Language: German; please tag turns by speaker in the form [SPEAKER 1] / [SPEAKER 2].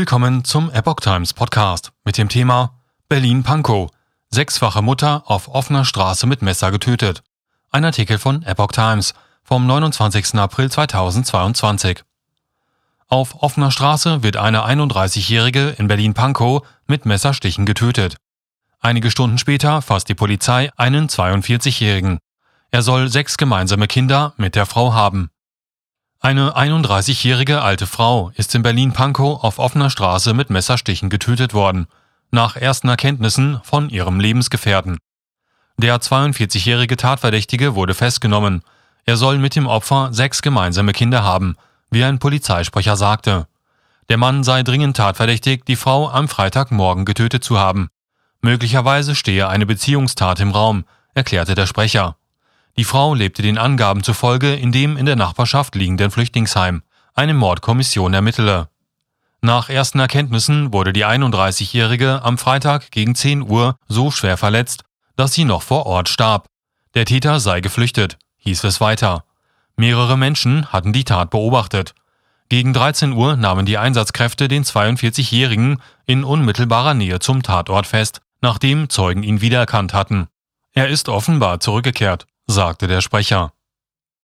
[SPEAKER 1] Willkommen zum Epoch Times Podcast mit dem Thema Berlin-Pankow. Sechsfache Mutter auf offener Straße mit Messer getötet. Ein Artikel von Epoch Times vom 29. April 2022. Auf offener Straße wird eine 31-Jährige in Berlin-Pankow mit Messerstichen getötet. Einige Stunden später fasst die Polizei einen 42-Jährigen. Er soll sechs gemeinsame Kinder mit der Frau haben. Eine 31-jährige alte Frau ist in Berlin-Pankow auf offener Straße mit Messerstichen getötet worden, nach ersten Erkenntnissen von ihrem Lebensgefährten. Der 42-jährige Tatverdächtige wurde festgenommen. Er soll mit dem Opfer sechs gemeinsame Kinder haben, wie ein Polizeisprecher sagte. Der Mann sei dringend tatverdächtig, die Frau am Freitagmorgen getötet zu haben. Möglicherweise stehe eine Beziehungstat im Raum, erklärte der Sprecher. Die Frau lebte den Angaben zufolge in dem in der Nachbarschaft liegenden Flüchtlingsheim. Eine Mordkommission ermittele. Nach ersten Erkenntnissen wurde die 31-Jährige am Freitag gegen 10 Uhr so schwer verletzt, dass sie noch vor Ort starb. Der Täter sei geflüchtet, hieß es weiter. Mehrere Menschen hatten die Tat beobachtet. Gegen 13 Uhr nahmen die Einsatzkräfte den 42-Jährigen in unmittelbarer Nähe zum Tatort fest, nachdem Zeugen ihn wiedererkannt hatten. Er ist offenbar zurückgekehrt, sagte der Sprecher.